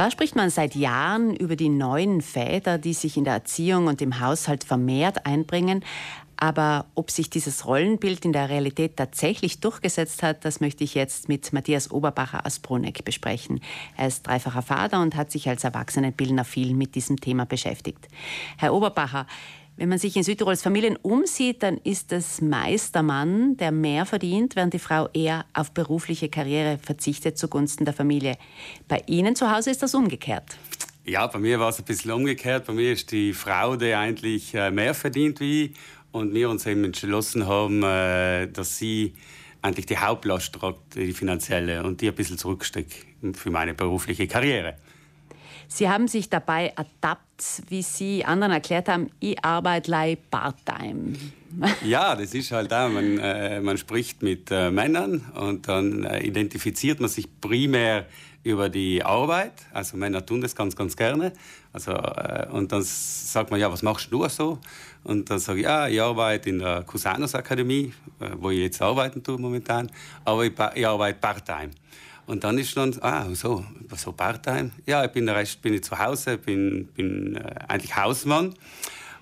Zwar spricht man seit Jahren über die neuen Väter, die sich in der Erziehung und im Haushalt vermehrt einbringen, aber ob sich dieses Rollenbild in der Realität tatsächlich durchgesetzt hat, das möchte ich jetzt mit Matthias Oberbacher aus Bruneck besprechen. Er ist dreifacher Vater und hat sich als Erwachsenenbildner viel mit diesem Thema beschäftigt. Herr Oberbacher, wenn man sich in Südtirols Familien umsieht, dann ist es meist der Mann, der mehr verdient, während die Frau eher auf berufliche Karriere verzichtet zugunsten der Familie. Bei Ihnen zu Hause ist das umgekehrt. Ja, bei mir war es ein bisschen umgekehrt. Bei mir ist die Frau, die eigentlich äh, mehr verdient wie ich. Und wir uns eben entschlossen haben, äh, dass sie eigentlich die Hauptlast tragt, die finanzielle, und die ein bisschen zurücksteckt für meine berufliche Karriere. Sie haben sich dabei ertappt, wie Sie anderen erklärt haben, ich arbeite part-time. Ja, das ist halt da. Man, äh, man spricht mit äh, Männern und dann äh, identifiziert man sich primär über die Arbeit. Also Männer tun das ganz, ganz gerne. Also, äh, und dann sagt man, ja, was machst du so? Und dann sage ich, ja, ich arbeite in der Cusanos Akademie, äh, wo ich jetzt arbeiten tue momentan, aber ich, ich arbeite part-time. Und dann ist dann, ah, so, so Part-Time. Ja, ich bin der Rest bin ich zu Hause, bin, bin äh, eigentlich Hausmann.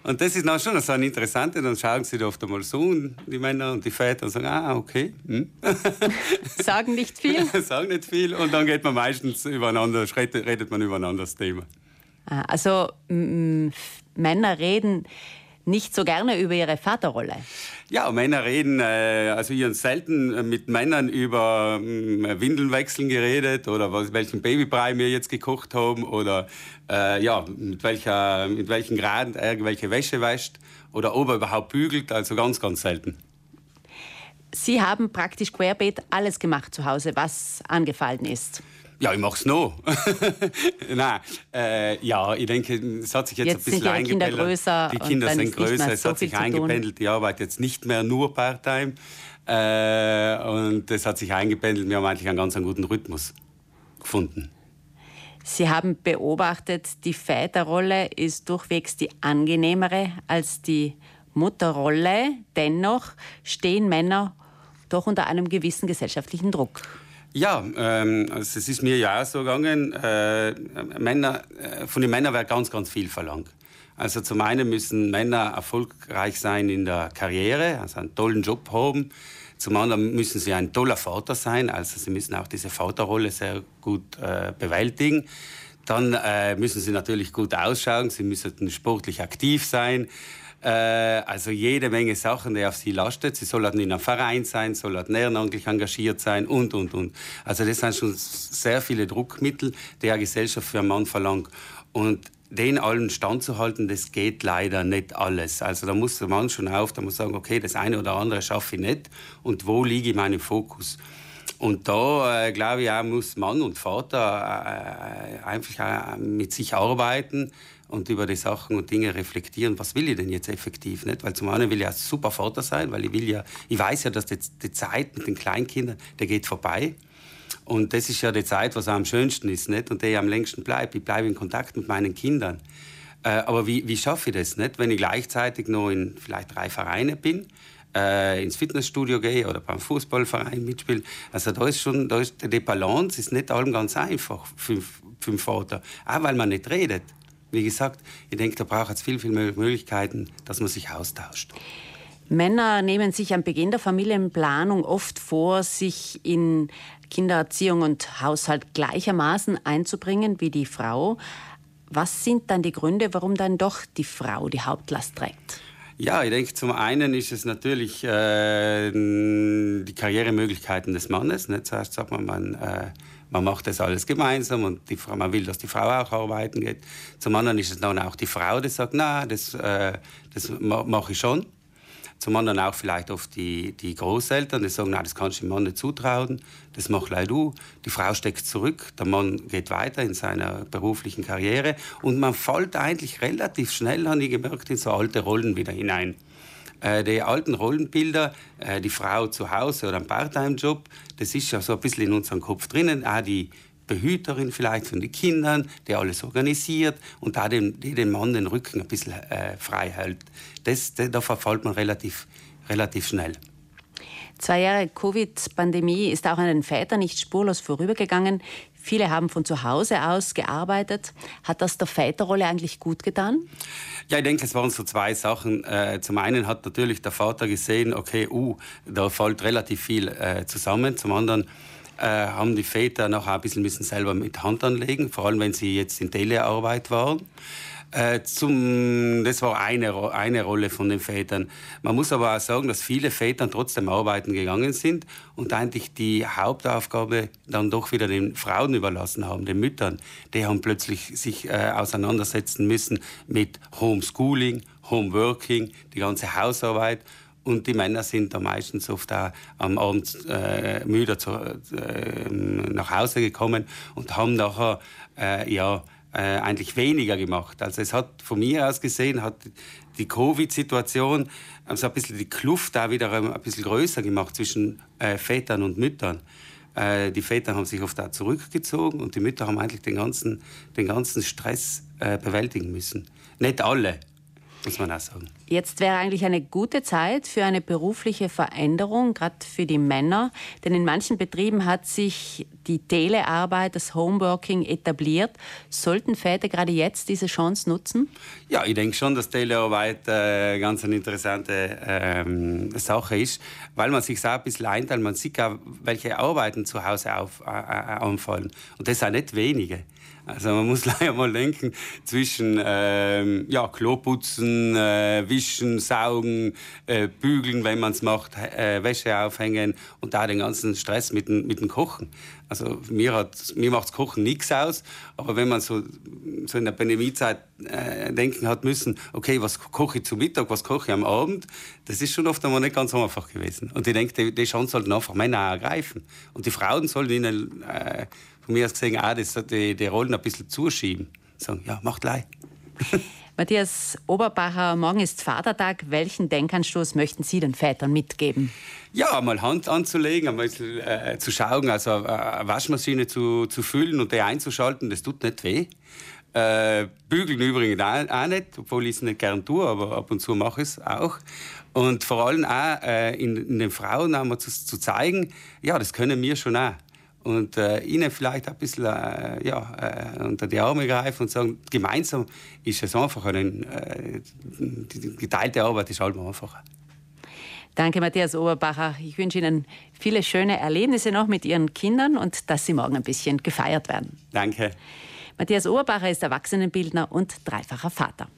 Und das ist dann schon so ein Interessantes. Dann schauen sie oft einmal so, die Männer und die Väter, und sagen, ah, okay. Hm. Sagen nicht viel? sagen nicht viel. Und dann geht man meistens übereinander, redet man übereinander das Thema. Ah, also Männer reden nicht so gerne über ihre Vaterrolle. Ja, Männer reden, äh, also ich habe selten mit Männern über äh, Windelnwechseln geredet oder was, welchen Babybrei wir jetzt gekocht haben oder äh, ja, mit, welcher, mit welchen Graden irgendwelche Wäsche wäscht oder ob er überhaupt bügelt, also ganz, ganz selten. Sie haben praktisch querbeet alles gemacht zu Hause, was angefallen ist. Ja, ich mache es noch. Nein, äh, ja, ich denke, es hat sich jetzt, jetzt ein bisschen eingependelt. Kinder größer die Kinder sind größer, es so hat sich eingependelt. Ich arbeite jetzt nicht mehr nur Part-Time. Äh, und es hat sich eingependelt. Wir haben eigentlich einen ganz einen guten Rhythmus gefunden. Sie haben beobachtet, die Väterrolle ist durchwegs die angenehmere als die Mutterrolle. Dennoch stehen Männer doch unter einem gewissen gesellschaftlichen Druck. Ja, ähm, also es ist mir ja auch so gegangen. Äh, Männer, äh, von den Männern wird ganz, ganz viel verlangt. Also zum einen müssen Männer erfolgreich sein in der Karriere, also einen tollen Job haben. Zum anderen müssen sie ein toller Vater sein, also sie müssen auch diese Vaterrolle sehr gut äh, bewältigen. Dann äh, müssen sie natürlich gut ausschauen, sie müssen sportlich aktiv sein. Äh, also jede Menge Sachen, die auf sie lastet. Sie soll in einem Verein sein, soll ehrenamtlich engagiert sein und, und, und. Also das sind schon sehr viele Druckmittel, die eine Gesellschaft für einen Mann verlangt. Und den allen standzuhalten, das geht leider nicht alles. Also da muss der Mann schon auf, da muss sagen, okay, das eine oder andere schaffe ich nicht und wo liege ich meinen Fokus? Und da, äh, glaube ich, auch muss Mann und Vater äh, einfach mit sich arbeiten, und über die Sachen und Dinge reflektieren, was will ich denn jetzt effektiv, nicht? Weil zum einen will ich ja super Vater sein, weil ich will ja, ich weiß ja, dass die, die Zeit mit den Kleinkindern, der geht vorbei. Und das ist ja die Zeit, was am schönsten ist, nicht? Und der am längsten bleibt. Ich bleibe in Kontakt mit meinen Kindern. Äh, aber wie, wie schaffe ich das, nicht? Wenn ich gleichzeitig noch in vielleicht drei Vereine bin, äh, ins Fitnessstudio gehe oder beim Fußballverein mitspiele. Also da ist schon, da ist die Balance ist nicht allem ganz einfach für, für Vater. Auch weil man nicht redet. Wie gesagt, ich denke, da braucht es viel, viel mehr Möglichkeiten, dass man sich austauscht. Männer nehmen sich am Beginn der Familienplanung oft vor, sich in Kindererziehung und Haushalt gleichermaßen einzubringen wie die Frau. Was sind dann die Gründe, warum dann doch die Frau die Hauptlast trägt? Ja, ich denke, zum einen ist es natürlich äh, die Karrieremöglichkeiten des Mannes. Nicht? Zuerst sagt man, man äh, man macht das alles gemeinsam und die Frau, man will, dass die Frau auch arbeiten geht. Zum anderen ist es dann auch die Frau, die sagt, na, das, äh, das mache ich schon. Zum anderen auch vielleicht oft die, die Großeltern, die sagen, na, das kannst du dem Mann nicht zutrauen, das mach leider du. Die Frau steckt zurück, der Mann geht weiter in seiner beruflichen Karriere und man fällt eigentlich relativ schnell, habe ich gemerkt, in so alte Rollen wieder hinein. Äh, die alten Rollenbilder, äh, die Frau zu Hause oder ein Part-Time-Job, das ist ja so ein bisschen in unserem Kopf drinnen. Auch die Behüterin vielleicht von den Kindern, die alles organisiert und da die den Mann den Rücken ein bisschen äh, frei hält. Das, das, da verfällt man relativ, relativ schnell. Zwei Jahre Covid-Pandemie ist auch an den Vätern nicht spurlos vorübergegangen. Viele haben von zu Hause aus gearbeitet. Hat das der Väterrolle eigentlich gut getan? Ja, ich denke, es waren so zwei Sachen. Äh, zum einen hat natürlich der Vater gesehen, okay, uh, da fällt relativ viel äh, zusammen. Zum anderen äh, haben die Väter noch ein bisschen müssen selber mit Hand anlegen, vor allem wenn sie jetzt in Telearbeit waren. Äh, zum, das war eine, eine Rolle von den Vätern. Man muss aber auch sagen, dass viele Väter trotzdem arbeiten gegangen sind und eigentlich die Hauptaufgabe dann doch wieder den Frauen überlassen haben, den Müttern. Die haben plötzlich sich äh, auseinandersetzen müssen mit Homeschooling, Homeworking, die ganze Hausarbeit und die Männer sind da meistens oft auch am Abend äh, müde zu, äh, nach Hause gekommen und haben nachher äh, ja, äh, eigentlich weniger gemacht. Also es hat von mir aus gesehen, hat die Covid-Situation also ein bisschen die Kluft da wieder ein bisschen größer gemacht zwischen äh, Vätern und Müttern. Äh, die Väter haben sich oft da zurückgezogen und die Mütter haben eigentlich den ganzen, den ganzen Stress äh, bewältigen müssen. Nicht alle, muss man auch sagen. Jetzt wäre eigentlich eine gute Zeit für eine berufliche Veränderung, gerade für die Männer. Denn in manchen Betrieben hat sich die Telearbeit, das Homeworking etabliert. Sollten Väter gerade jetzt diese Chance nutzen? Ja, ich denke schon, dass Telearbeit äh, ganz eine interessante ähm, Sache ist, weil man sich auch ein bisschen einteilt. Man sieht auch, welche Arbeiten zu Hause auf, äh, äh anfallen. Und das sind nicht wenige. Also man muss leider mal denken zwischen ähm, ja, Kloputzen, äh, Wischen, Saugen, äh, Bügeln, wenn man es macht, äh, Wäsche aufhängen und da den ganzen Stress mit mit dem Kochen. Also mir, hat, mir macht Kochen nichts aus, aber wenn man so, so in der Pandemiezeit äh, denken hat müssen, okay, was koche ich zu Mittag, was koche ich am Abend, das ist schon oft einmal nicht ganz einfach gewesen. Und ich denke, die, die Chance sollten einfach Männer ergreifen. Und die Frauen sollen ihnen äh, von mir aus gesehen auch das, die, die Rollen ein bisschen zuschieben. Sagen, ja, macht leid. Matthias Oberbacher, morgen ist Vatertag. Welchen Denkanstoß möchten Sie den Vätern mitgeben? Ja, mal Hand anzulegen, einmal äh, zu schauen, also äh, eine Waschmaschine zu, zu füllen und die einzuschalten, das tut nicht weh. Äh, bügeln übrigens auch, auch, nicht, obwohl ich es nicht gern tue, aber ab und zu mache ich es auch. Und vor allem auch äh, in, in, den Frauen einmal zu, zu zeigen, ja, das können wir schon auch und äh, ihnen vielleicht ein bisschen äh, ja, äh, unter die Arme greifen und sagen, gemeinsam ist es einfach eine, äh, die geteilte Arbeit ist halt einfacher. Danke, Matthias Oberbacher. Ich wünsche Ihnen viele schöne Erlebnisse noch mit Ihren Kindern und dass Sie morgen ein bisschen gefeiert werden. Danke. Matthias Oberbacher ist Erwachsenenbildner und dreifacher Vater.